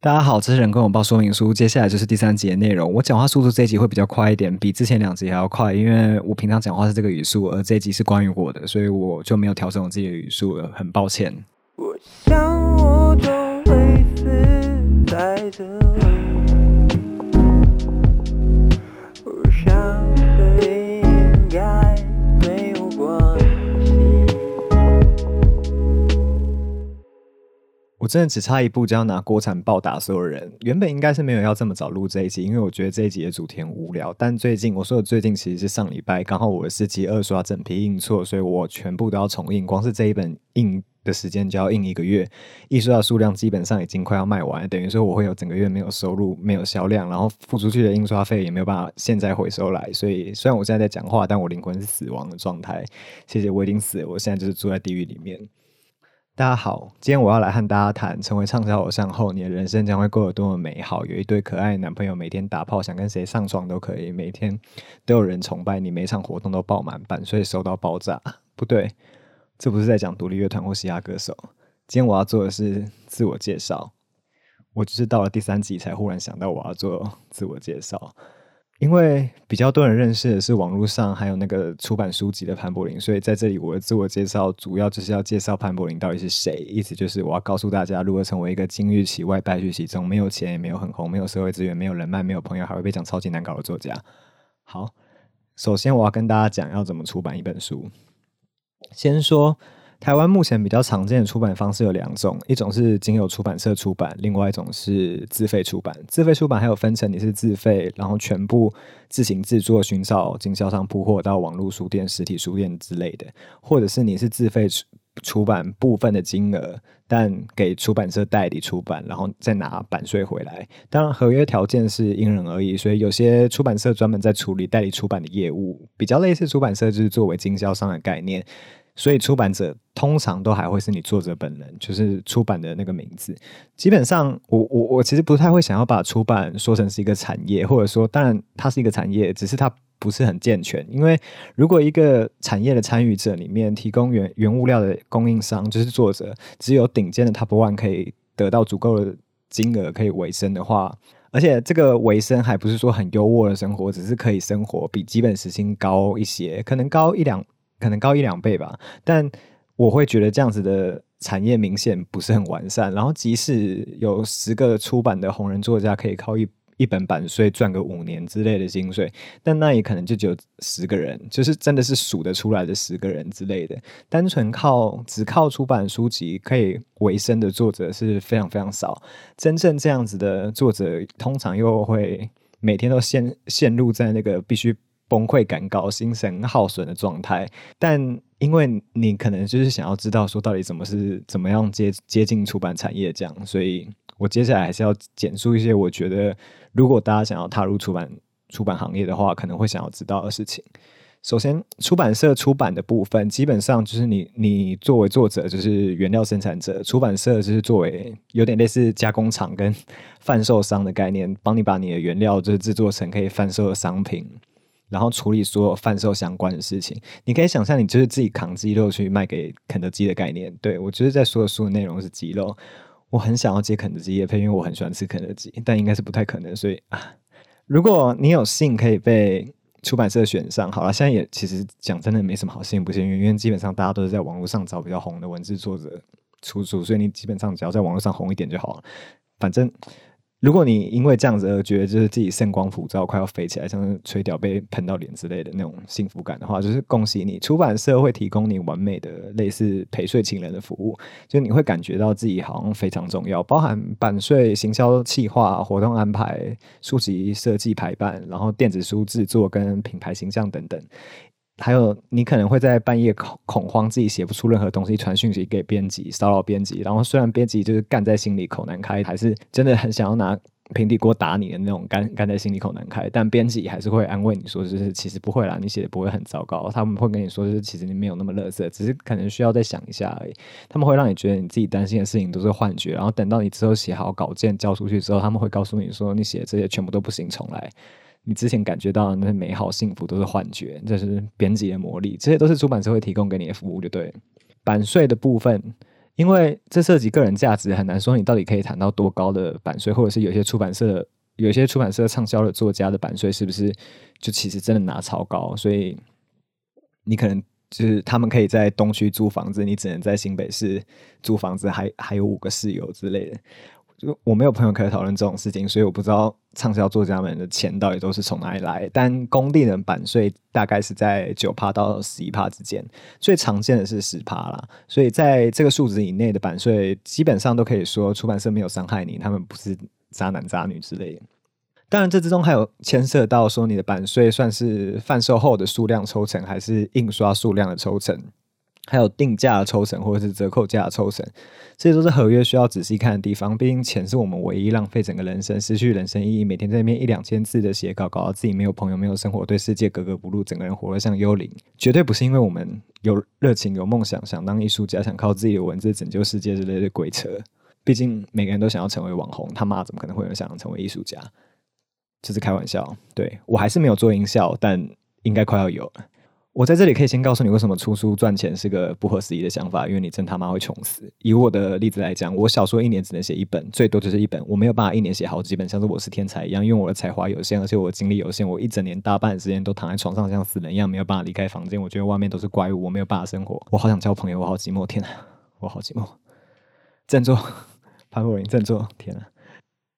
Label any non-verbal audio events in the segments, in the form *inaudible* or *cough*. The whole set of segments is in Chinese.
大家好，这是人跟我报说明书，接下来就是第三集的内容。我讲话速度这一集会比较快一点，比之前两集还要快，因为我平常讲话是这个语速，而这一集是关于我的，所以我就没有调整我自己的语速了，很抱歉。我想我终会死在这我真的只差一步就要拿锅铲暴打所有人。原本应该是没有要这么早录这一集，因为我觉得这一集的主题很无聊。但最近我说的最近其实是上礼拜，刚好我的四集二刷整批印错，所以我全部都要重印。光是这一本印的时间就要印一个月，印刷的数量基本上已经快要卖完，等于说我会有整个月没有收入、没有销量，然后付出去的印刷费也没有办法现在回收来。所以虽然我现在在讲话，但我灵魂是死亡的状态。谢谢，我已经死了，我现在就是住在地狱里面。大家好，今天我要来和大家谈，成为畅销偶像后，你的人生将会过得多么美好。有一对可爱男朋友，每天打炮，想跟谁上床都可以，每天都有人崇拜你，每场活动都爆满，版税收到爆炸。*laughs* 不对，这不是在讲独立乐团或嘻哈歌手。今天我要做的是自我介绍。我只是到了第三集才忽然想到我要做自我介绍。因为比较多人认识的是网络上还有那个出版书籍的潘柏林，所以在这里我的自我介绍主要就是要介绍潘柏林到底是谁，意思就是我要告诉大家如何成为一个金玉其外败絮其中，没有钱也没有很红，没有社会资源，没有人脉，没有朋友，还会被讲超级难搞的作家。好，首先我要跟大家讲要怎么出版一本书，先说。台湾目前比较常见的出版方式有两种，一种是经由出版社出版，另外一种是自费出版。自费出版还有分成，你是自费，然后全部自行制作、寻找经销商铺货到网络书店、实体书店之类的，或者是你是自费出出版部分的金额，但给出版社代理出版，然后再拿版税回来。当然，合约条件是因人而异，所以有些出版社专门在处理代理出版的业务，比较类似出版社就是作为经销商的概念。所以出版者通常都还会是你作者本人，就是出版的那个名字。基本上，我我我其实不太会想要把出版说成是一个产业，或者说，当然它是一个产业，只是它不是很健全。因为如果一个产业的参与者里面提供原原物料的供应商就是作者，只有顶尖的 Top One 可以得到足够的金额可以维生的话，而且这个维生还不是说很优渥的生活，只是可以生活比基本时薪高一些，可能高一两。可能高一两倍吧，但我会觉得这样子的产业明显不是很完善。然后，即使有十个出版的红人作家可以靠一一本版税赚个五年之类的薪水，但那也可能就只有十个人，就是真的是数得出来的十个人之类的。单纯靠只靠出版书籍可以维生的作者是非常非常少。真正这样子的作者，通常又会每天都陷陷入在那个必须。崩溃感高、精神耗损的状态，但因为你可能就是想要知道说到底怎么是怎么样接接近出版产业这样，所以我接下来还是要简述一些我觉得如果大家想要踏入出版出版行业的话，可能会想要知道的事情。首先，出版社出版的部分基本上就是你你作为作者就是原料生产者，出版社就是作为有点类似加工厂跟贩售商的概念，帮你把你的原料就是制作成可以贩售的商品。然后处理所有贩售相关的事情，你可以想象，你就是自己扛鸡肉去卖给肯德基的概念。对我就是在说的书的内容是鸡肉，我很想要接肯德基业配，因为我很喜欢吃肯德基，但应该是不太可能。所以啊，如果你有幸可以被出版社选上，好了，现在也其实讲真的没什么好幸不幸运，因为基本上大家都是在网络上找比较红的文字作者出书，所以你基本上只要在网络上红一点就好了，反正。如果你因为这样子而觉得就是自己圣光普照，快要飞起来，像是吹掉被喷到脸之类的那种幸福感的话，就是恭喜你，出版社会提供你完美的类似陪睡情人的服务，就你会感觉到自己好像非常重要，包含版税、行销、企划、活动安排、书籍设计排版，然后电子书制作跟品牌形象等等。还有，你可能会在半夜恐恐慌，自己写不出任何东西，传讯息给编辑，骚扰编辑。然后虽然编辑就是干在心里口难开，还是真的很想要拿平底锅打你的那种干干在心里口难开，但编辑还是会安慰你说，就是其实不会啦，你写的不会很糟糕。他们会跟你说，就是其实你没有那么乐色，只是可能需要再想一下而已。他们会让你觉得你自己担心的事情都是幻觉，然后等到你之后写好稿件交出去之后，他们会告诉你说，你写的这些全部都不行，重来。你之前感觉到那些美好幸福都是幻觉，这是编辑的魔力，这些都是出版社会提供给你的服务，就对。版税的部分，因为这涉及个人价值，很难说你到底可以谈到多高的版税，或者是有些出版社有些出版社畅销的作家的版税是不是就其实真的拿超高，所以你可能就是他们可以在东区租房子，你只能在新北市租房子，还还有五个室友之类的。就我没有朋友可以讨论这种事情，所以我不知道畅销作家们的钱到底都是从哪里来。但工地的版税大概是在九趴到十一趴之间，最常见的是十趴啦。所以在这个数值以内的版税，基本上都可以说出版社没有伤害你，他们不是渣男渣女之类的。当然，这之中还有牵涉到说你的版税算是贩售后的数量抽成，还是印刷数量的抽成。还有定价的抽成或者是折扣价的抽成，这些都是合约需要仔细看的地方。毕竟钱是我们唯一浪费整个人生、失去人生意义，每天在那边一两千字的写稿，搞到自己没有朋友、没有生活，对世界格格不入，整个人活得像幽灵。绝对不是因为我们有热情、有梦想，想当艺术家，想靠自己的文字拯救世界之类的鬼扯。毕竟每个人都想要成为网红，他妈怎么可能会有想要成为艺术家？这是开玩笑。对我还是没有做音效，但应该快要有了。我在这里可以先告诉你，为什么出书赚钱是个不合时宜的想法，因为你真他妈会穷死。以我的例子来讲，我小说一年只能写一本，最多就是一本，我没有办法一年写好几本，像是我是天才一样，因为我的才华有限，而且我的精力有限，我一整年大半时间都躺在床上像死人一样，没有办法离开房间。我觉得外面都是怪物，我没有办法生活。我好想交朋友，我好寂寞，天啊，我好寂寞。*laughs* 振作，*laughs* 潘若林，振作，天啊！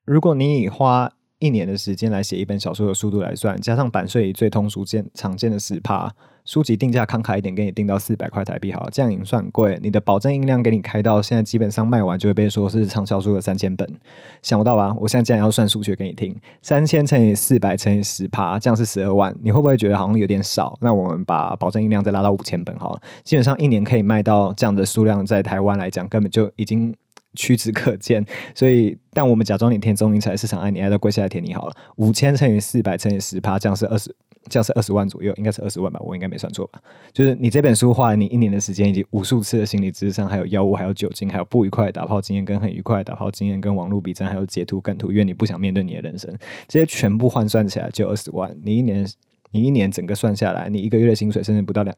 如果你以花一年的时间来写一本小说的速度来算，加上版税最通俗见常见的十趴。书籍定价慷慨一点，给你定到四百块台币，好，这样已经算贵。你的保证印量给你开到现在，基本上卖完就会被说是畅销书的三千本，想不到吧？我现在竟然要算数学给你听，三千乘以四百乘以十趴，这样是十二万。你会不会觉得好像有点少？那我们把保证印量再拉到五千本，好了，基本上一年可以卖到这样的数量，在台湾来讲根本就已经屈指可见。所以，但我们假装你填中英才市场爱你爱到跪下来填你好了，五千乘以四百乘以十趴，这样是二十。这样是二十万左右，应该是二十万吧，我应该没算错吧？就是你这本书花了你一年的时间，以及无数次的心理智商，还有药物，还有酒精，还有不愉快打炮经验，跟很愉快打炮经验，跟网络比战，还有截图、梗图，因为你不想面对你的人生，这些全部换算起来就二十万。你一年，你一年整个算下来，你一个月的薪水甚至不到两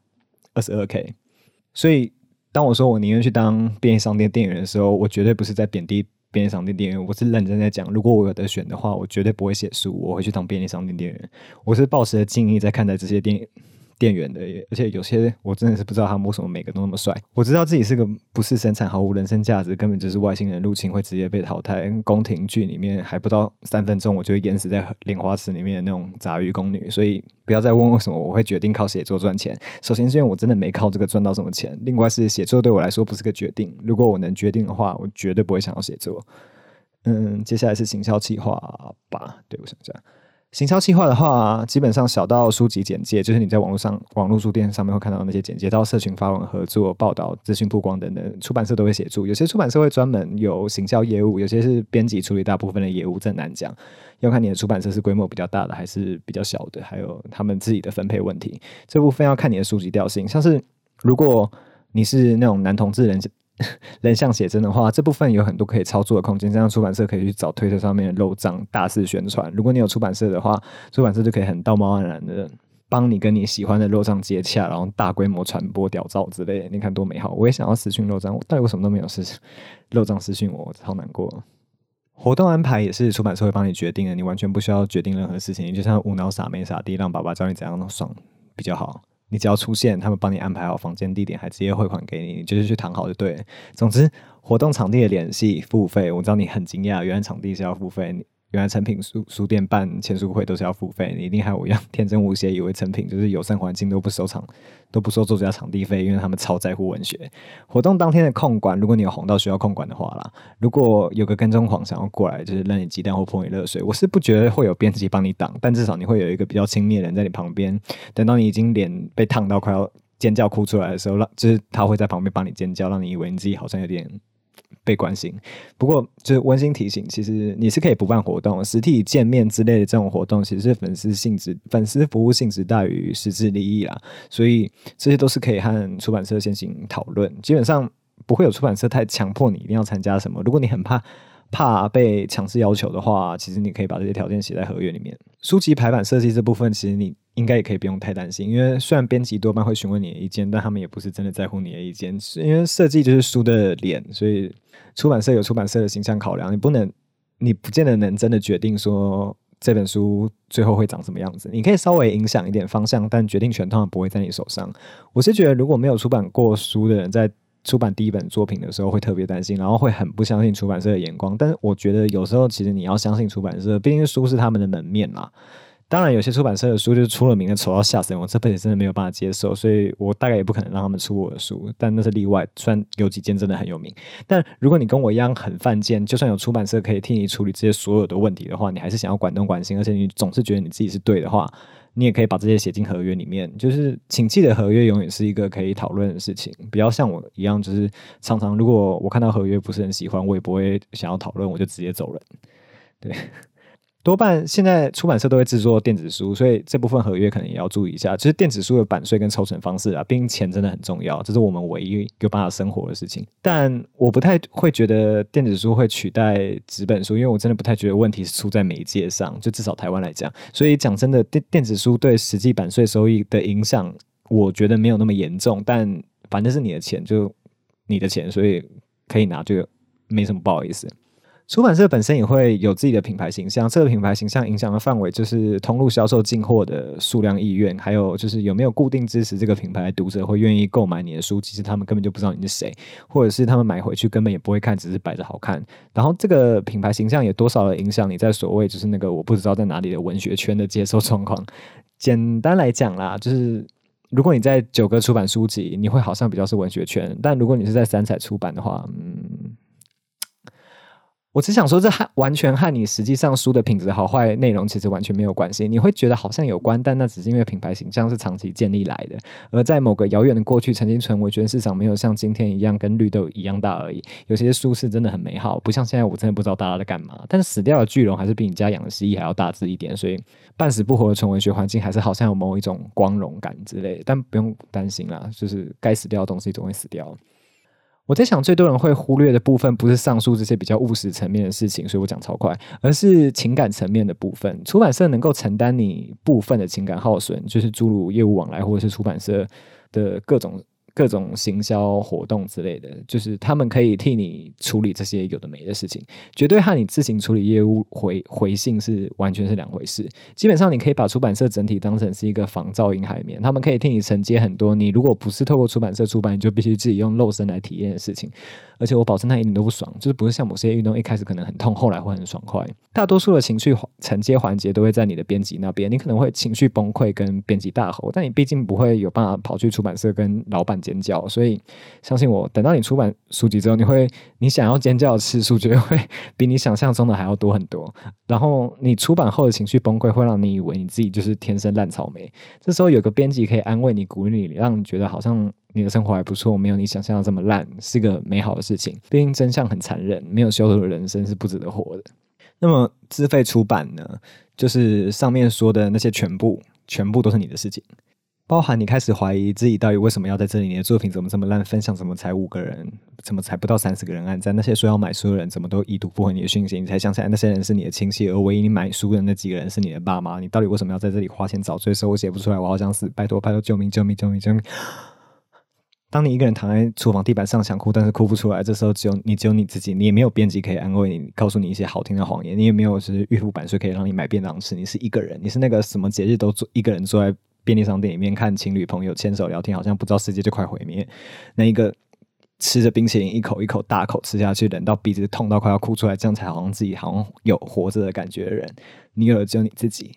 二十二 k。所以，当我说我宁愿去当便利商店店员的时候，我绝对不是在贬低。便利商店店员，我是认真在讲。如果我有得选的话，我绝对不会写书，我会去当便利商店店员。我是抱持着敬意在看待这些店。店员的，而且有些我真的是不知道他们为什么每个都那么帅。我知道自己是个不是生产、毫无人生价值，根本就是外星人入侵会直接被淘汰。宫廷剧里面还不到三分钟，我就会淹死在莲花池里面的那种杂鱼宫女。所以不要再问为什么我会决定靠写作赚钱。首先是因为我真的没靠这个赚到什么钱，另外是写作对我来说不是个决定。如果我能决定的话，我绝对不会想要写作。嗯，接下来是行销计划吧。对我想这样。行销计划的话，基本上小到书籍简介，就是你在网络上、网络书店上面会看到那些简介，到社群发文合作、报道、资讯曝光等等，出版社都会协助。有些出版社会专门有行销业务，有些是编辑处理大部分的业务，这难讲。要看你的出版社是规模比较大的还是比较小的，还有他们自己的分配问题。这部分要看你的书籍调性，像是如果你是那种男同志人。*laughs* 人像写真的话，这部分有很多可以操作的空间。这样出版社可以去找推特上面的漏账，大肆宣传。如果你有出版社的话，出版社就可以很道貌岸然的帮你跟你喜欢的漏账接洽，然后大规模传播屌照之类。你看多美好！我也想要私讯漏账，但我什么都没有私漏账私讯我，超难过。活动安排也是出版社会帮你决定的，你完全不需要决定任何事情，你就像无脑傻妹傻弟，让爸爸教你怎样弄爽比较好。你只要出现，他们帮你安排好房间地点，还直接汇款给你，你就是去谈好就对。总之，活动场地的联系付费，我知道你很惊讶，原来场地是要付费。原来成品书书店办签书会都是要付费，你一定还有我一样天真无邪，以为成品就是友善环境都不收场，都不收作家场地费，因为他们超在乎文学。活动当天的控管，如果你有红到需要控管的话啦，如果有个跟踪狂想要过来，就是扔你鸡蛋或泼你热水，我是不觉得会有编辑帮你挡，但至少你会有一个比较亲密的人在你旁边，等到你已经脸被烫到快要尖叫哭出来的时候，让就是他会在旁边帮你尖叫，让你以为你自己好像有点。被关心，不过就是温馨提醒，其实你是可以不办活动，实体见面之类的这种活动，其实是粉丝性质、粉丝服务性质大于实质利益啦，所以这些都是可以和出版社先行讨论，基本上不会有出版社太强迫你一定要参加什么。如果你很怕怕被强制要求的话，其实你可以把这些条件写在合约里面。书籍排版设计这部分，其实你应该也可以不用太担心，因为虽然编辑多半会询问你的意见，但他们也不是真的在乎你的意见，因为设计就是书的脸，所以出版社有出版社的形象考量，你不能，你不见得能真的决定说这本书最后会长什么样子。你可以稍微影响一点方向，但决定权通常不会在你手上。我是觉得，如果没有出版过书的人，在出版第一本作品的时候会特别担心，然后会很不相信出版社的眼光。但是我觉得有时候其实你要相信出版社，毕竟书是他们的门面嘛。当然，有些出版社的书就是出了名的丑到吓死人，我这辈子真的没有办法接受，所以我大概也不可能让他们出我的书。但那是例外，虽然有几件真的很有名。但如果你跟我一样很犯贱，就算有出版社可以替你处理这些所有的问题的话，你还是想要管东管西，而且你总是觉得你自己是对的话。你也可以把这些写进合约里面，就是请记得合约永远是一个可以讨论的事情，不要像我一样，就是常常如果我看到合约不是很喜欢，我也不会想要讨论，我就直接走人，对。多半现在出版社都会制作电子书，所以这部分合约可能也要注意一下。就是电子书的版税跟抽成方式啊，毕竟钱真的很重要，这是我们唯一有办法生活的事情。但我不太会觉得电子书会取代纸本书，因为我真的不太觉得问题是出在媒介上，就至少台湾来讲。所以讲真的，电电子书对实际版税收益的影响，我觉得没有那么严重。但反正是你的钱，就你的钱，所以可以拿，就没什么不好意思。出版社本身也会有自己的品牌形象，这个品牌形象影响的范围就是通路销售进货的数量意愿，还有就是有没有固定支持这个品牌的读者会愿意购买你的书，其实他们根本就不知道你是谁，或者是他们买回去根本也不会看，只是摆着好看。然后这个品牌形象也多少的影响你在所谓就是那个我不知道在哪里的文学圈的接受状况。简单来讲啦，就是如果你在九歌出版书籍，你会好像比较是文学圈，但如果你是在三彩出版的话，嗯。我只想说，这和完全和你实际上书的品质好坏、内容其实完全没有关系。你会觉得好像有关，但那只是因为品牌形象是长期建立来的，而在某个遥远的过去，曾经成为觉得市场没有像今天一样跟绿豆一样大而已。有些书是真的很美好，不像现在，我真的不知道大家在干嘛。但是死掉的巨龙还是比你家养的蜥蜴还要大只一点，所以半死不活的纯文学环境还是好像有某一种光荣感之类。但不用担心啦，就是该死掉的东西总会死掉。我在想，最多人会忽略的部分，不是上述这些比较务实层面的事情，所以我讲超快，而是情感层面的部分。出版社能够承担你部分的情感耗损，就是诸如业务往来或者是出版社的各种。各种行销活动之类的，就是他们可以替你处理这些有的没的事情，绝对和你自行处理业务回回信是完全是两回事。基本上，你可以把出版社整体当成是一个防噪音海绵，他们可以替你承接很多你如果不是透过出版社出版，你就必须自己用肉身来体验的事情。而且我保证他一点都不爽，就是不是像某些运动一开始可能很痛，后来会很爽快。大多数的情绪承接环节都会在你的编辑那边，你可能会情绪崩溃跟编辑大吼，但你毕竟不会有办法跑去出版社跟老板尖叫，所以相信我，等到你出版书籍之后，你会你想要尖叫的次数绝对会比你想象中的还要多很多。然后你出版后的情绪崩溃会让你以为你自己就是天生烂草莓，这时候有个编辑可以安慰你、鼓励你，让你觉得好像。你的生活还不错，没有你想象的这么烂，是个美好的事情。毕竟真相很残忍，没有修图的人生是不值得活的。那么自费出版呢？就是上面说的那些全部，全部都是你的事情，包含你开始怀疑自己到底为什么要在这里，你的作品怎么这么烂，分享怎么才五个人，怎么才不到三十个人按赞？那些说要买书的人怎么都已读不回你的讯息？你才想起来那些人是你的亲戚，而唯一你买书的那几个人是你的爸妈。你到底为什么要在这里花钱找罪受？我写不出来，我好想死！拜托，拜托，救命，救命，救命，救命！当你一个人躺在厨房地板上想哭，但是哭不出来，这时候只有你，只有你自己，你也没有编辑可以安慰你，告诉你一些好听的谎言，你也没有是预付版税可以让你买便当吃，你是一个人，你是那个什么节日都坐一个人坐在便利商店里面看情侣朋友牵手聊天，好像不知道世界就快毁灭，那一个吃着冰淇淋一口一口大口吃下去，忍到鼻子痛到快要哭出来，这样才好像自己好像有活着的感觉的人，你有的只有你自己。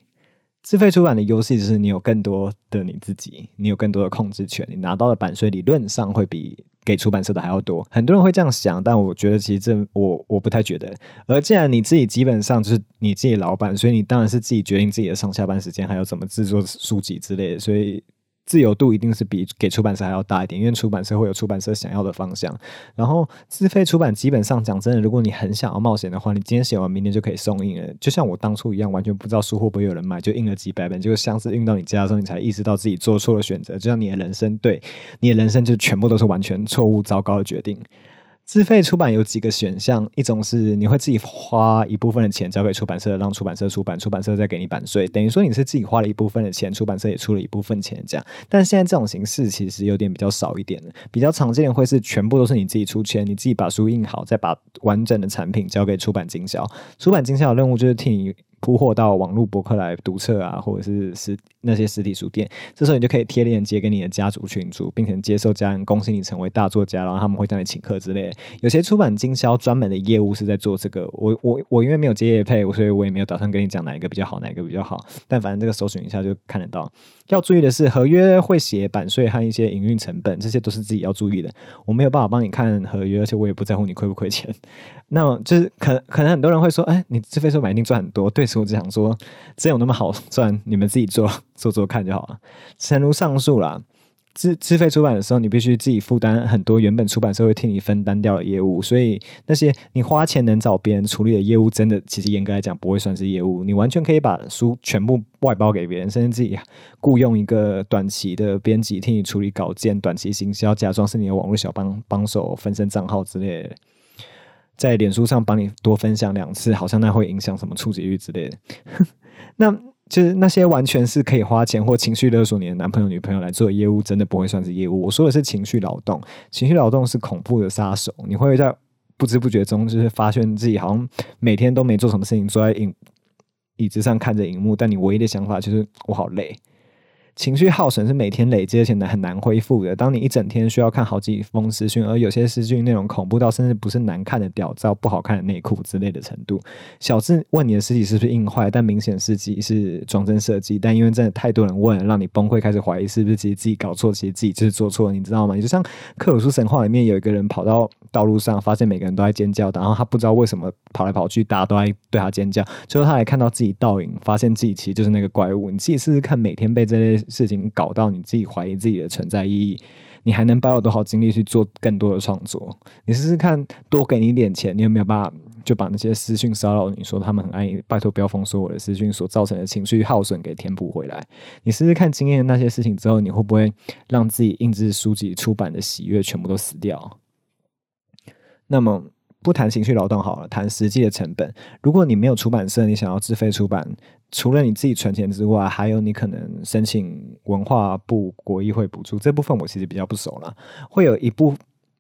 自费出版的优势就是你有更多的你自己，你有更多的控制权，你拿到的版税理论上会比给出版社的还要多。很多人会这样想，但我觉得其实这我我不太觉得。而既然你自己基本上就是你自己老板，所以你当然是自己决定自己的上下班时间，还有怎么制作书籍之类的，所以。自由度一定是比给出版社还要大一点，因为出版社会有出版社想要的方向。然后自费出版基本上讲真的，如果你很想要冒险的话，你今天写完，明天就可以送印了。就像我当初一样，完全不知道书会不会有人买，就印了几百本，结果箱子运到你家的时候，你才意识到自己做错了选择。就像你的人生，对你的人生就全部都是完全错误、糟糕的决定。自费出版有几个选项，一种是你会自己花一部分的钱交给出版社，让出版社出版，出版社再给你版税，等于说你是自己花了一部分的钱，出版社也出了一部分钱这样。但现在这种形式其实有点比较少一点了，比较常见的会是全部都是你自己出钱，你自己把书印好，再把完整的产品交给出版经销。出版经销的任务就是替你。铺货到网络博客来读册啊，或者是实那些实体书店，这时候你就可以贴链接给你的家族群组，并且接受家人恭喜你成为大作家，然后他们会叫你请客之类。有些出版经销专门的业务是在做这个，我我我因为没有接业配，所以我也没有打算跟你讲哪一个比较好，哪一个比较好。但反正这个搜寻一下就看得到。要注意的是，合约会写版税和一些营运成本，这些都是自己要注意的。我没有办法帮你看合约，而且我也不在乎你亏不亏钱。那就是可可能很多人会说，哎，你自费出版一定赚很多。对我只想说，真有那么好赚？你们自己做做做看就好了。诚如上述啦。自自费出版的时候，你必须自己负担很多原本出版社会替你分担掉的业务，所以那些你花钱能找别人处理的业务，真的其实严格来讲不会算是业务。你完全可以把书全部外包给别人，甚至自己雇佣一个短期的编辑替你处理稿件、短期行销，假装是你的网络小帮帮手、分身账号之类，在脸书上帮你多分享两次，好像那会影响什么触及率之类的。*laughs* 那。就是那些完全是可以花钱或情绪勒索你的男朋友、女朋友来做业务，真的不会算是业务。我说的是情绪劳动，情绪劳动是恐怖的杀手。你会在不知不觉中，就是发现自己好像每天都没做什么事情，坐在影椅子上看着荧幕，但你唯一的想法就是我好累。情绪耗损是每天累积，而且很难恢复的。当你一整天需要看好几封私讯，而有些私讯内容恐怖到甚至不是难看的屌照、不好看的内裤之类的程度。小智问你的尸体是不是硬坏，但明显自己是装帧设计。但因为真的太多人问，让你崩溃，开始怀疑是不是其实自己搞错，其实自己就是做错，你知道吗？你就像克鲁斯神话里面有一个人跑到道路上，发现每个人都在尖叫，然后他不知道为什么跑来跑去，大家都在对他尖叫。最后他还看到自己倒影，发现自己其实就是那个怪物。你自己试试看，每天被这些事情搞到你自己怀疑自己的存在意义，你还能抱有多少精力去做更多的创作？你试试看，多给你一点钱，你有没有办法就把那些私讯骚扰你说他们很爱你，拜托不要封锁我的私讯所造成的情绪耗损给填补回来？你试试看，经验那些事情之后，你会不会让自己印制书籍出版的喜悦全部都死掉？那么。不谈情绪劳动好了，谈实际的成本。如果你没有出版社，你想要自费出版，除了你自己存钱之外，还有你可能申请文化部国议会补助。这部分我其实比较不熟了，会有一部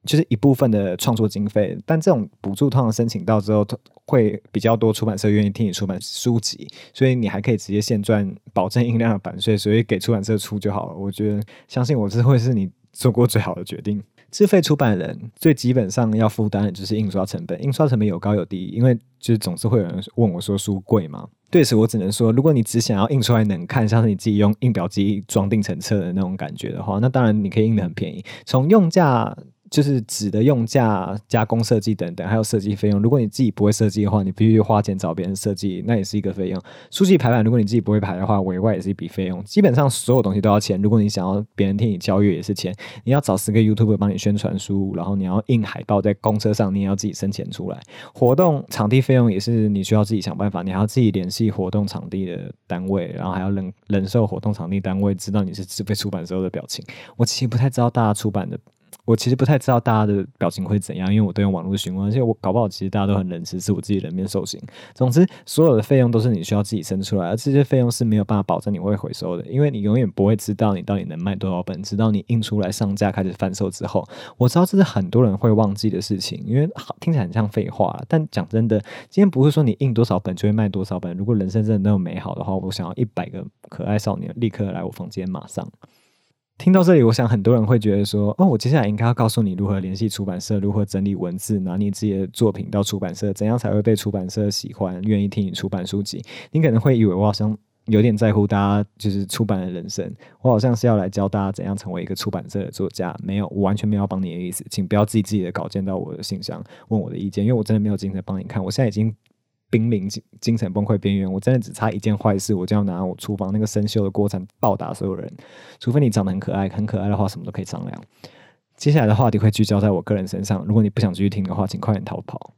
就是一部分的创作经费，但这种补助通常申请到之后，会比较多出版社愿意替你出版书籍，所以你还可以直接现赚保证印量的版税，所以给出版社出就好了。我觉得，相信我这会是你做过最好的决定。自费出版人最基本上要负担的就是印刷成本，印刷成本有高有低，因为就是总是会有人问我说书贵吗？对此我只能说，如果你只想要印出来能看，像是你自己用印表机装订成册的那种感觉的话，那当然你可以印的很便宜，从用价。就是纸的用价、加工设计等等，还有设计费用。如果你自己不会设计的话，你必须花钱找别人设计，那也是一个费用。书籍排版，如果你自己不会排的话，委外也是一笔费用。基本上所有东西都要钱。如果你想要别人替你交阅，也是钱。你要找十个 YouTube 帮你宣传书，然后你要印海报在公车上，你也要自己生钱出来。活动场地费用也是你需要自己想办法，你还要自己联系活动场地的单位，然后还要忍忍受活动场地单位知道你是自费出版时候的表情。我其实不太知道大家出版的。我其实不太知道大家的表情会怎样，因为我都用网络询问，而且我搞不好其实大家都很冷实是我自己人面兽心。总之，所有的费用都是你需要自己生出来，而这些费用是没有办法保证你会回收的，因为你永远不会知道你到底能卖多少本，直到你印出来上架开始贩售之后。我知道这是很多人会忘记的事情，因为好听起来很像废话，但讲真的，今天不是说你印多少本就会卖多少本。如果人生真的那么美好的话，我想要一百个可爱少年立刻来我房间，马上。听到这里，我想很多人会觉得说：“哦，我接下来应该要告诉你如何联系出版社，如何整理文字，拿你自己的作品到出版社，怎样才会被出版社喜欢，愿意听你出版书籍。”你可能会以为我好像有点在乎大家就是出版的人生，我好像是要来教大家怎样成为一个出版社的作家。没有，我完全没有帮你的意思，请不要寄自己的稿件到我的信箱问我的意见，因为我真的没有精神帮你看。我现在已经。濒临精精神崩溃边缘，我真的只差一件坏事，我就要拿我厨房那个生锈的锅铲暴打所有人。除非你长得很可爱，很可爱的话，什么都可以商量。接下来的话题会聚焦在我个人身上，如果你不想继续听的话，请快点逃跑。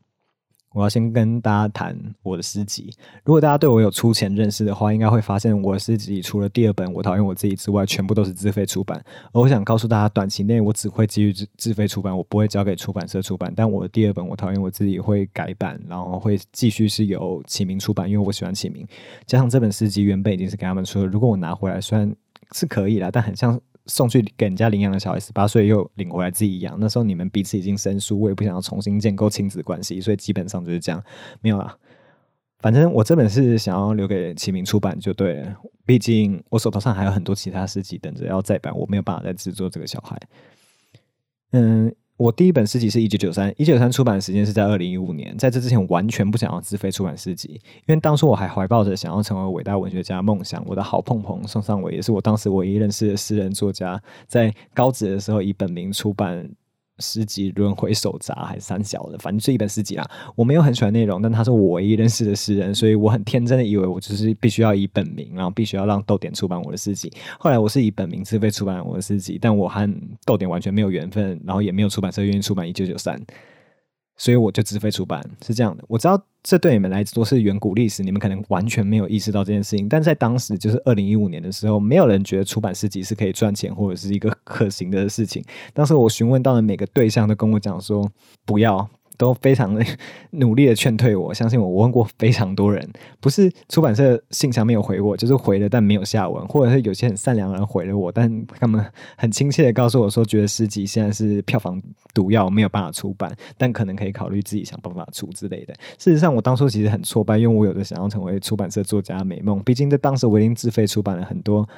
我要先跟大家谈我的诗集。如果大家对我有粗浅认识的话，应该会发现我的诗集除了第二本《我讨厌我自己》之外，全部都是自费出版。而我想告诉大家，短期内我只会继续自自费出版，我不会交给出版社出版。但我的第二本《我讨厌我自己》会改版，然后会继续是由启明出版，因为我喜欢启明。加上这本诗集原本已经是给他们说，如果我拿回来，虽然是可以啦，但很像。送去给人家领养的小孩，十八岁又领回来自己养。那时候你们彼此已经生疏，我也不想要重新建构亲子关系，所以基本上就是这样，没有啦。反正我这本是想要留给启明出版就对了，毕竟我手头上还有很多其他诗集等着要再版，我没有办法再制作这个小孩。嗯。我第一本诗集是一九九三，一九九三出版的时间是在二零一五年。在这之前，完全不想要自费出版诗集，因为当初我还怀抱着想要成为伟大文学家梦想。我的好碰碰宋尚伟也是我当时唯一认识的诗人作家，在高职的时候以本名出版。诗集轮回手札还是三小的，反正是一本诗集啦。我没有很喜欢内容，但他是我唯一认识的诗人，所以我很天真的以为我就是必须要以本名，然后必须要让豆点出版我的诗集。后来我是以本名自费出版我的诗集，但我和豆点完全没有缘分，然后也没有出版社愿意出版一九九三。所以我就自费出版，是这样的。我知道这对你们来说是远古历史，你们可能完全没有意识到这件事情。但在当时，就是二零一五年的时候，没有人觉得出版诗集是可以赚钱或者是一个 *laughs* 可行的事情。当时我询问到的每个对象都跟我讲说，不要。都非常的努力的劝退我，*laughs* 相信我，我问过非常多人，不是出版社信箱没有回我，就是回了但没有下文，或者是有些很善良的人回了我，但他们很亲切的告诉我说，觉得诗集现在是票房毒药，没有办法出版，但可能可以考虑自己想办法出之类的。事实上，我当初其实很挫败，因为我有着想要成为出版社作家的美梦，毕竟在当时我已经自费出版了很多。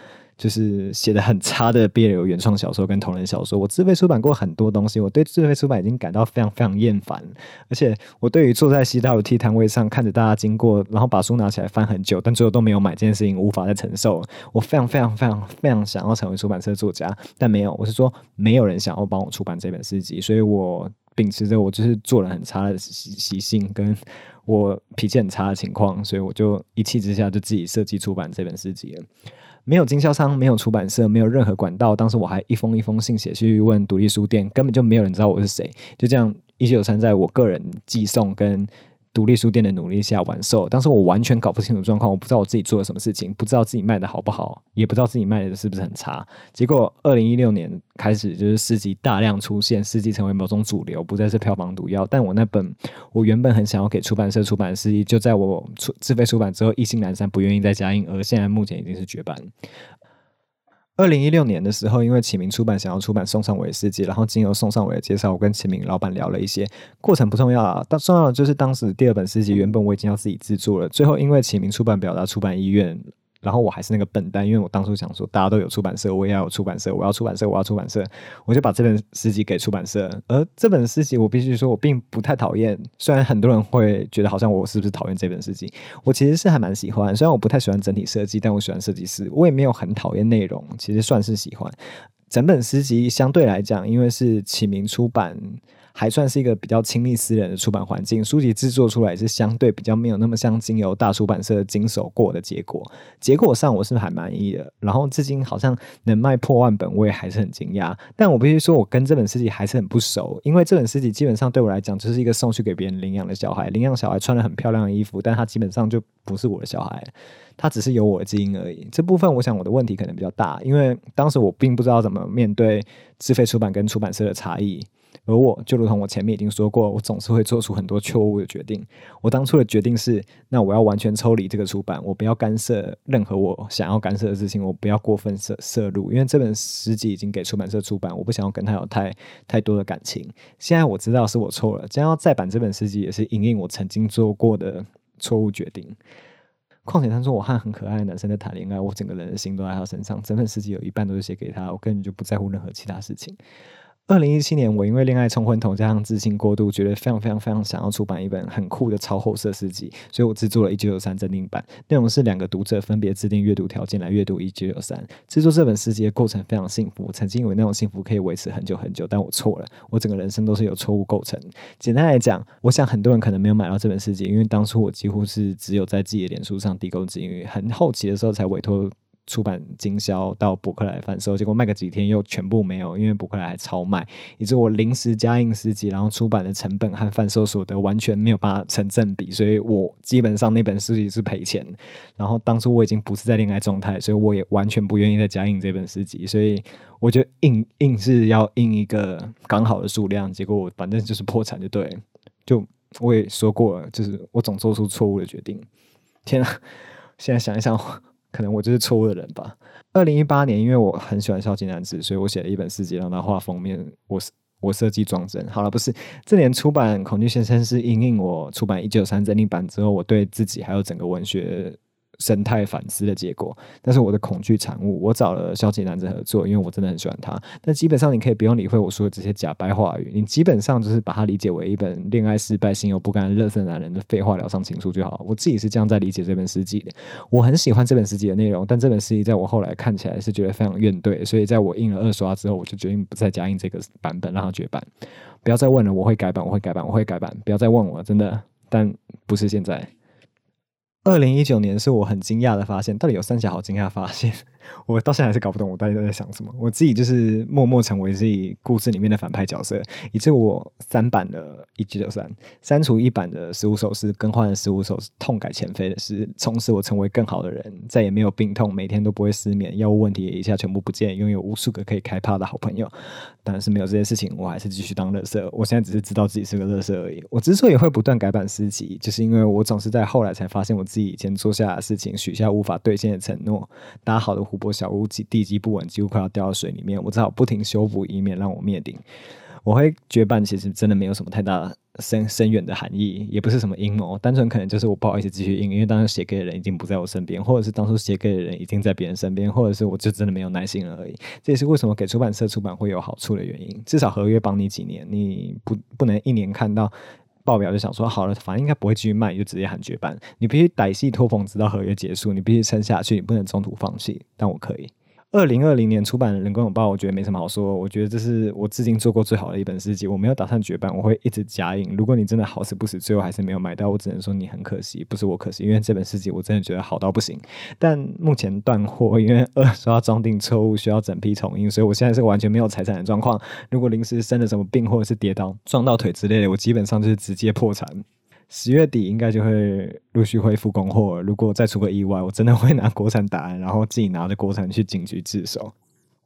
就是写的很差的别流原创小说跟同人小说，我自费出版过很多东西，我对自费出版已经感到非常非常厌烦。而且我对于坐在西大楼梯摊位上看着大家经过，然后把书拿起来翻很久，但最后都没有买这件事情，无法再承受。我非常非常非常非常想要成为出版社作家，但没有，我是说没有人想要帮我出版这本诗集，所以我秉持着我就是做人很差的习习性，跟我脾气很差的情况，所以我就一气之下就自己设计出版这本诗集了。没有经销商，没有出版社，没有任何管道。当时我还一封一封信写去问独立书店，根本就没有人知道我是谁。就这样，一九九三在我个人寄送跟。独立书店的努力下完售，当时我完全搞不清楚状况，我不知道我自己做了什么事情，不知道自己卖的好不好，也不知道自己卖的是不是很差。结果二零一六年开始，就是诗集大量出现，诗集成为某种主流，不再是票房毒药。但我那本我原本很想要给出版社出版的诗集，就在我出自费出版之后，意兴阑珊，不愿意再加印，而现在目前已经是绝版。二零一六年的时候，因为启明出版想要出版宋尚伟的诗集，然后经由宋尚伟的介绍，我跟启明老板聊了一些，过程不重要啊，但重要的就是当时第二本诗集原本我已经要自己制作了，最后因为启明出版表达出版意愿。然后我还是那个笨蛋，因为我当初想说大家都有出版社，我也要有出版社，我要出版社，我要出版社，我就把这本诗集给出版社。而这本诗集，我必须说，我并不太讨厌。虽然很多人会觉得好像我是不是讨厌这本诗集，我其实是还蛮喜欢。虽然我不太喜欢整体设计，但我喜欢设计师。我也没有很讨厌内容，其实算是喜欢。整本诗集相对来讲，因为是启明出版。还算是一个比较亲密私人的出版环境，书籍制作出来是相对比较没有那么像经由大出版社经手过的结果。结果上我是还满意的，然后至今好像能卖破万本，我也还是很惊讶。但我必须说，我跟这本诗集还是很不熟，因为这本诗集基本上对我来讲就是一个送去给别人领养的小孩，领养小孩穿了很漂亮的衣服，但他基本上就不是我的小孩，他只是有我的基因而已。这部分我想我的问题可能比较大，因为当时我并不知道怎么面对自费出版跟出版社的差异。而我就如同我前面已经说过，我总是会做出很多错误的决定。我当初的决定是，那我要完全抽离这个出版，我不要干涉任何我想要干涉的事情，我不要过分涉涉入，因为这本诗集已经给出版社出版，我不想要跟他有太太多的感情。现在我知道是我错了，将要再版这本诗集也是因应我曾经做过的错误决定。况且他说我和很可爱的男生在谈恋爱，我整个人的心都在他身上，整本诗集有一半都是写给他，我根本就不在乎任何其他事情。二零一七年，我因为恋爱冲昏头，加上自信过度，觉得非常非常非常想要出版一本很酷的超厚色诗集，所以我制作了一九九三正定版。内容是两个读者分别制定阅读条件来阅读一九九三。制作这本诗集的过程非常幸福，曾经以为那种幸福可以维持很久很久，但我错了，我整个人生都是有错误构成。简单来讲，我想很多人可能没有买到这本诗集，因为当初我几乎是只有在自己的脸书上递购资源，很后期的时候才委托。出版经销到博客来贩售，结果卖个几天又全部没有，因为博客来还超卖，以致我临时加印诗集，然后出版的成本和贩售所得完全没有办法成正比，所以我基本上那本诗集是赔钱。然后当初我已经不是在恋爱状态，所以我也完全不愿意再加印这本诗集，所以我觉得印印是要印一个刚好的数量，结果我反正就是破产就对，就我也说过，就是我总做出错误的决定。天啊！现在想一想，可能我就是错误的人吧。二零一八年，因为我很喜欢孝敬男子，所以我写了一本诗集让他画封面。我我设计装帧。好了，不是这年出版《恐惧先生》是因应我出版一九三整理版之后，我对自己还有整个文学。生态反思的结果，但是我的恐惧产物。我找了消极男子合作，因为我真的很喜欢他。但基本上你可以不用理会我说的这些假白话语，你基本上就是把它理解为一本恋爱失败、心有不甘、乐色男人的废话疗伤情书就好。我自己是这样在理解这本诗集的。我很喜欢这本诗集的内容，但这本诗集在我后来看起来是觉得非常怨怼，所以在我印了二刷之后，我就决定不再加印这个版本，让它绝版。不要再问了，我会改版，我会改版，我会改版。不要再问我，真的，但不是现在。二零一九年是我很惊讶的发现，到底有三峡好惊讶发现。我到现在还是搞不懂我到底在想什么。我自己就是默默成为自己故事里面的反派角色，以致我三版的一九九三删除一版的十五首诗，更换了十五首痛改前非的诗，从此我成为更好的人，再也没有病痛，每天都不会失眠，药物问题也一下全部不见，拥有无数个可以开趴的好朋友。当然是没有这些事情，我还是继续当乐色。我现在只是知道自己是个乐色而已。我之所以会不断改版诗集，就是因为我总是在后来才发现，我自己以前做下的事情，许下无法兑现的承诺，搭好的湖泊小屋基地基不稳，几乎快要掉到水里面。我只好不停修补，以免让我灭顶。我会绝版，其实真的没有什么太大深深远的含义，也不是什么阴谋，单纯可能就是我不好意思继续印，因为当时写给的人已经不在我身边，或者是当初写给的人已经在别人身边，或者是我就真的没有耐心了而已。这也是为什么给出版社出版会有好处的原因，至少合约帮你几年，你不不能一年看到报表就想说好了，反正应该不会继续卖，就直接喊绝版。你必须歹戏拖棚，直到合约结束，你必须撑下去，你不能中途放弃。但我可以。二零二零年出版的《人工拥抱》，我觉得没什么好说。我觉得这是我至今做过最好的一本诗集。我没有打算绝版，我会一直加印。如果你真的好死不死，最后还是没有买到，我只能说你很可惜，不是我可惜，因为这本诗集我真的觉得好到不行。但目前断货，因为 *laughs* 二刷装订错误，需要整批重印，所以我现在是完全没有财产的状况。如果临时生了什么病，或者是跌倒撞到腿之类的，我基本上就是直接破产。十月底应该就会陆续恢复供货。如果再出个意外，我真的会拿国产答案，然后自己拿着国产去警局自首。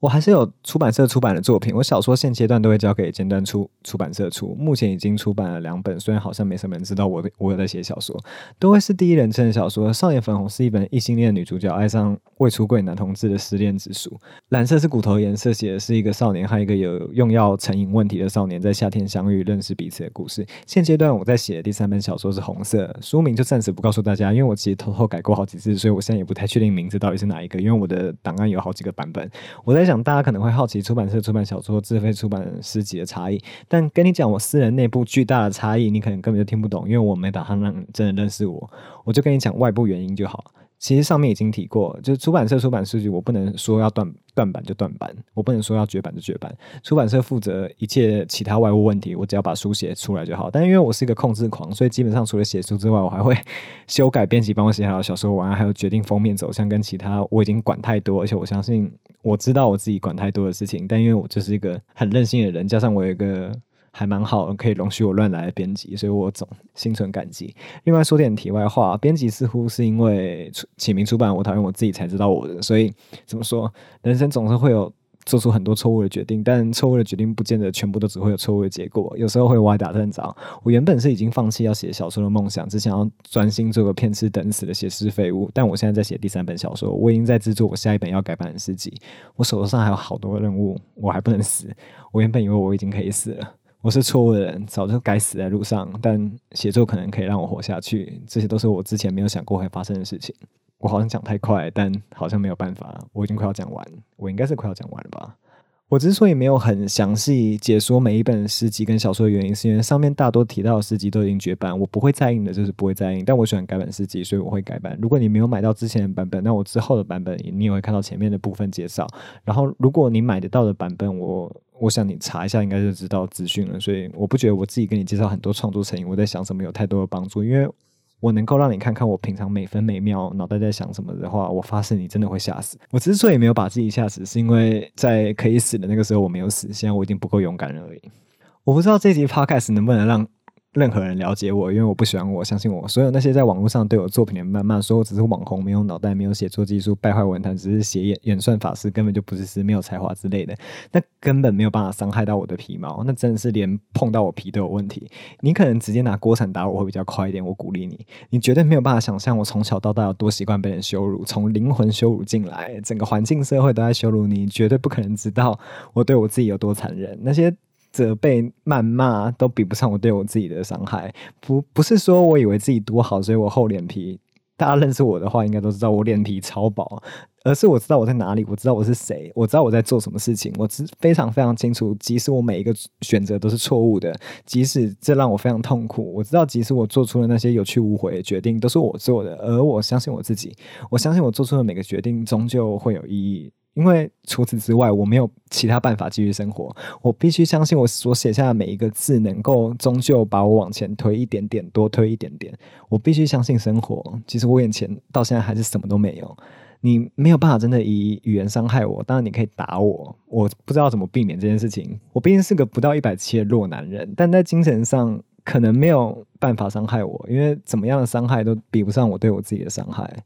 我还是有出版社出版的作品，我小说现阶段都会交给尖端出出版社出。目前已经出版了两本，虽然好像没什么人知道我我有在写小说，都会是第一人称的小说。少年粉红是一本异性恋女主角爱上未出柜男同志的失恋之书。蓝色是骨头颜色，写的是一个少年和一个有用药成瘾问题的少年在夏天相遇、认识彼此的故事。现阶段我在写的第三本小说是红色，书名就暂时不告诉大家，因为我其实偷偷改过好几次，所以我现在也不太确定名字到底是哪一个，因为我的档案有好几个版本。我在想。大家可能会好奇出版社出版小说、自费出版诗集的差异，但跟你讲我私人内部巨大的差异，你可能根本就听不懂，因为我没打算让真的认识我，我就跟你讲外部原因就好。其实上面已经提过，就是出版社出版数据，我不能说要断断版就断版，我不能说要绝版就绝版。出版社负责一切其他外物问题，我只要把书写出来就好。但因为我是一个控制狂，所以基本上除了写书之外，我还会修改编辑帮我写好小说文案，还有决定封面走向跟其他我已经管太多，而且我相信我知道我自己管太多的事情。但因为我就是一个很任性的人，加上我有一个。还蛮好，可以容许我乱来编辑，所以我总心存感激。另外说点题外话，编辑似乎是因为起名出版我讨厌我自己才知道我的，所以怎么说，人生总是会有做出很多错误的决定，但错误的决定不见得全部都只会有错误的结果，有时候会歪打正着。我原本是已经放弃要写小说的梦想，只想要专心做个骗吃等死的写诗废物，但我现在在写第三本小说，我已经在制作我下一本要改版的诗集，我手头上还有好多任务，我还不能死。我原本以为我已经可以死了。我是错误的人，早就该死在路上。但写作可能可以让我活下去，这些都是我之前没有想过会发生的事情。我好像讲太快，但好像没有办法。我已经快要讲完，我应该是快要讲完了吧。我之所以没有很详细解说每一本诗集跟小说的原因，是因为上面大多提到的诗集都已经绝版，我不会再印的，就是不会再印。但我喜欢改版诗集，所以我会改版。如果你没有买到之前的版本，那我之后的版本你也会看到前面的部分介绍。然后，如果你买得到的版本，我我想你查一下，应该就知道资讯了。所以，我不觉得我自己跟你介绍很多创作成因，我在想什么有太多的帮助，因为。我能够让你看看我平常每分每秒脑袋在想什么的话，我发誓你真的会吓死。我之所以没有把自己吓死，是因为在可以死的那个时候我没有死，现在我已经不够勇敢了而已。我不知道这集 podcast 能不能让任何人了解我，因为我不喜欢我，相信我。所有那些在网络上对我作品的谩骂，说我只是网红，没有脑袋，没有写作技术，败坏文坛，只是写演演算法师，根本就不是诗，没有才华之类的，那根本没有办法伤害到我的皮毛，那真的是连碰到我皮都有问题。你可能直接拿锅铲打我会比较快一点，我鼓励你。你绝对没有办法想象我从小到大有多习惯被人羞辱，从灵魂羞辱进来，整个环境社会都在羞辱你，绝对不可能知道我对我自己有多残忍。那些。责备、谩骂都比不上我对我自己的伤害。不，不是说我以为自己多好，所以我厚脸皮。大家认识我的话，应该都知道我脸皮超薄，而是我知道我在哪里，我知道我是谁，我知道我在做什么事情，我知非常非常清楚。即使我每一个选择都是错误的，即使这让我非常痛苦，我知道即使我做出了那些有去无回的决定，都是我做的，而我相信我自己，我相信我做出的每个决定终究会有意义。因为除此之外，我没有其他办法继续生活。我必须相信我所写下的每一个字，能够终究把我往前推一点点，多推一点点。我必须相信生活。其实我眼前到现在还是什么都没有。你没有办法真的以语言伤害我，当然你可以打我。我不知道怎么避免这件事情。我毕竟是个不到一百七的弱男人，但在精神上可能没有办法伤害我，因为怎么样的伤害都比不上我对我自己的伤害。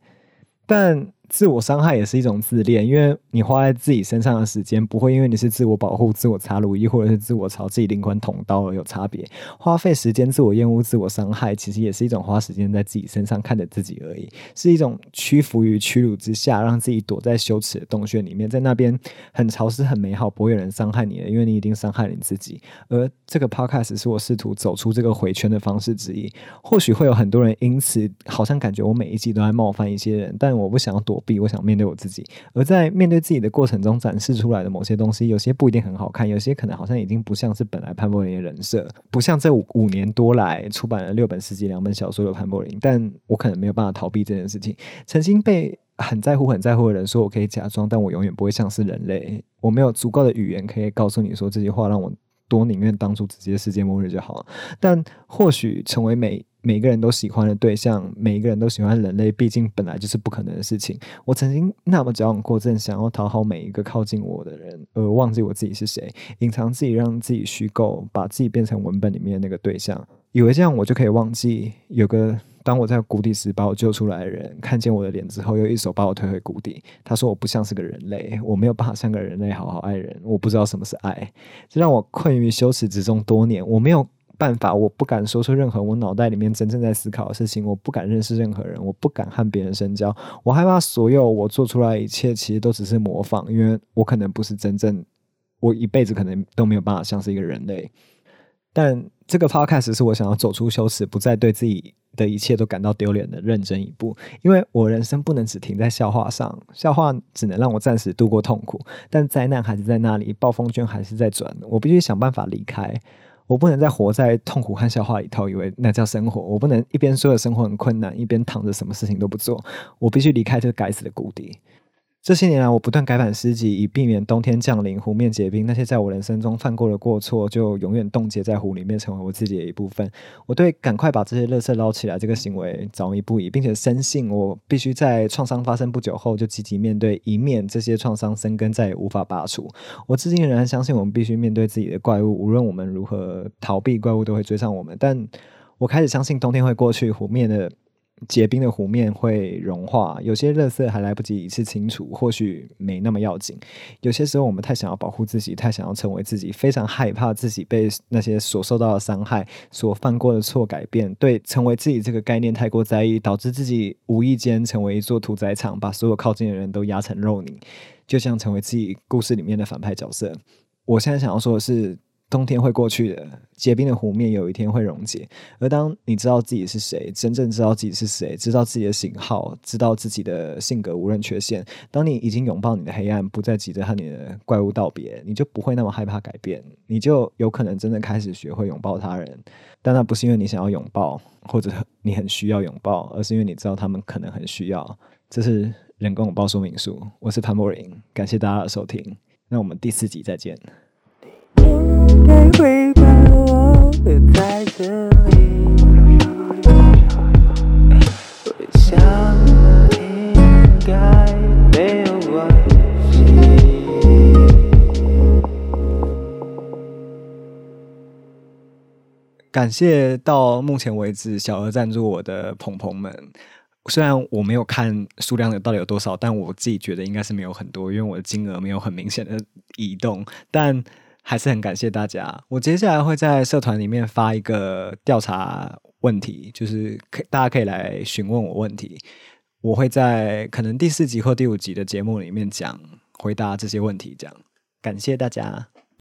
但。自我伤害也是一种自恋，因为你花在自己身上的时间不会因为你是自我保护、自我擦乳液或者是自我朝自己灵魂捅刀而有差别。花费时间自我厌恶、自我伤害，其实也是一种花时间在自己身上看着自己而已，是一种屈服于屈辱之下，让自己躲在羞耻的洞穴里面，在那边很潮湿、很美好，不会有人伤害你的，因为你一定伤害你自己。而这个 podcast 是我试图走出这个回圈的方式之一。或许会有很多人因此好像感觉我每一集都在冒犯一些人，但我不想要躲。比我想面对我自己，而在面对自己的过程中展示出来的某些东西，有些不一定很好看，有些可能好像已经不像是本来潘柏林的人设，不像这五五年多来出版了六本诗集、两本小说的潘柏林。但我可能没有办法逃避这件事情。曾经被很在乎、很在乎的人说我可以假装，但我永远不会像是人类。我没有足够的语言可以告诉你说这句话，让我多宁愿当初直接世界末日就好了。但或许成为每。每个人都喜欢的对象，每一个人都喜欢人类，毕竟本来就是不可能的事情。我曾经那么矫枉过正，想要讨好每一个靠近我的人，而忘记我自己是谁，隐藏自己，让自己虚构，把自己变成文本里面的那个对象，以为这样我就可以忘记有个当我在谷底时把我救出来的人，看见我的脸之后又一手把我推回谷底。他说我不像是个人类，我没有办法像个人类好好爱人，我不知道什么是爱，这让我困于羞耻之中多年。我没有。办法，我不敢说出任何我脑袋里面真正在思考的事情，我不敢认识任何人，我不敢和别人深交，我害怕所有我做出来一切其实都只是模仿，因为我可能不是真正，我一辈子可能都没有办法像是一个人类。但这个 podcast 是我想要走出羞耻，不再对自己的一切都感到丢脸的认真一步，因为我人生不能只停在笑话上，笑话只能让我暂时度过痛苦，但灾难还是在那里，暴风圈还是在转，我必须想办法离开。我不能再活在痛苦和笑话里头，以为那叫生活。我不能一边说着生活很困难，一边躺着什么事情都不做。我必须离开这个该死的谷底。这些年来，我不断改版诗集，以避免冬天降临、湖面结冰。那些在我人生中犯过的过错，就永远冻结在湖里面，成为我自己的一部分。我对赶快把这些垃圾捞起来这个行为着迷不已，并且深信我必须在创伤发生不久后就积极面对，以免这些创伤生根再也无法拔除。我至今仍然相信，我们必须面对自己的怪物，无论我们如何逃避，怪物都会追上我们。但我开始相信，冬天会过去，湖面的。结冰的湖面会融化，有些垃圾还来不及一次清除，或许没那么要紧。有些时候，我们太想要保护自己，太想要成为自己，非常害怕自己被那些所受到的伤害、所犯过的错改变。对成为自己这个概念太过在意，导致自己无意间成为一座屠宰场，把所有靠近的人都压成肉泥，就像成为自己故事里面的反派角色。我现在想要说的是。冬天会过去的，结冰的湖面有一天会溶解。而当你知道自己是谁，真正知道自己是谁，知道自己的型号，知道自己的性格无论缺陷，当你已经拥抱你的黑暗，不再急着和你的怪物道别，你就不会那么害怕改变，你就有可能真的开始学会拥抱他人。但那不是因为你想要拥抱，或者你很需要拥抱，而是因为你知道他们可能很需要。这是人工拥抱说明书。我是潘柏林，感谢大家的收听。那我们第四集再见。应该会把我留在这里我想应该没有关系感谢到目前为止小额赞助我的朋友们。虽然我没有看数量的到底有多少但我自己觉得应该是没有很多因为我的金额没有很明显的移动但还是很感谢大家。我接下来会在社团里面发一个调查问题，就是可大家可以来询问我问题，我会在可能第四集或第五集的节目里面讲回答这些问题。这样，感谢大家。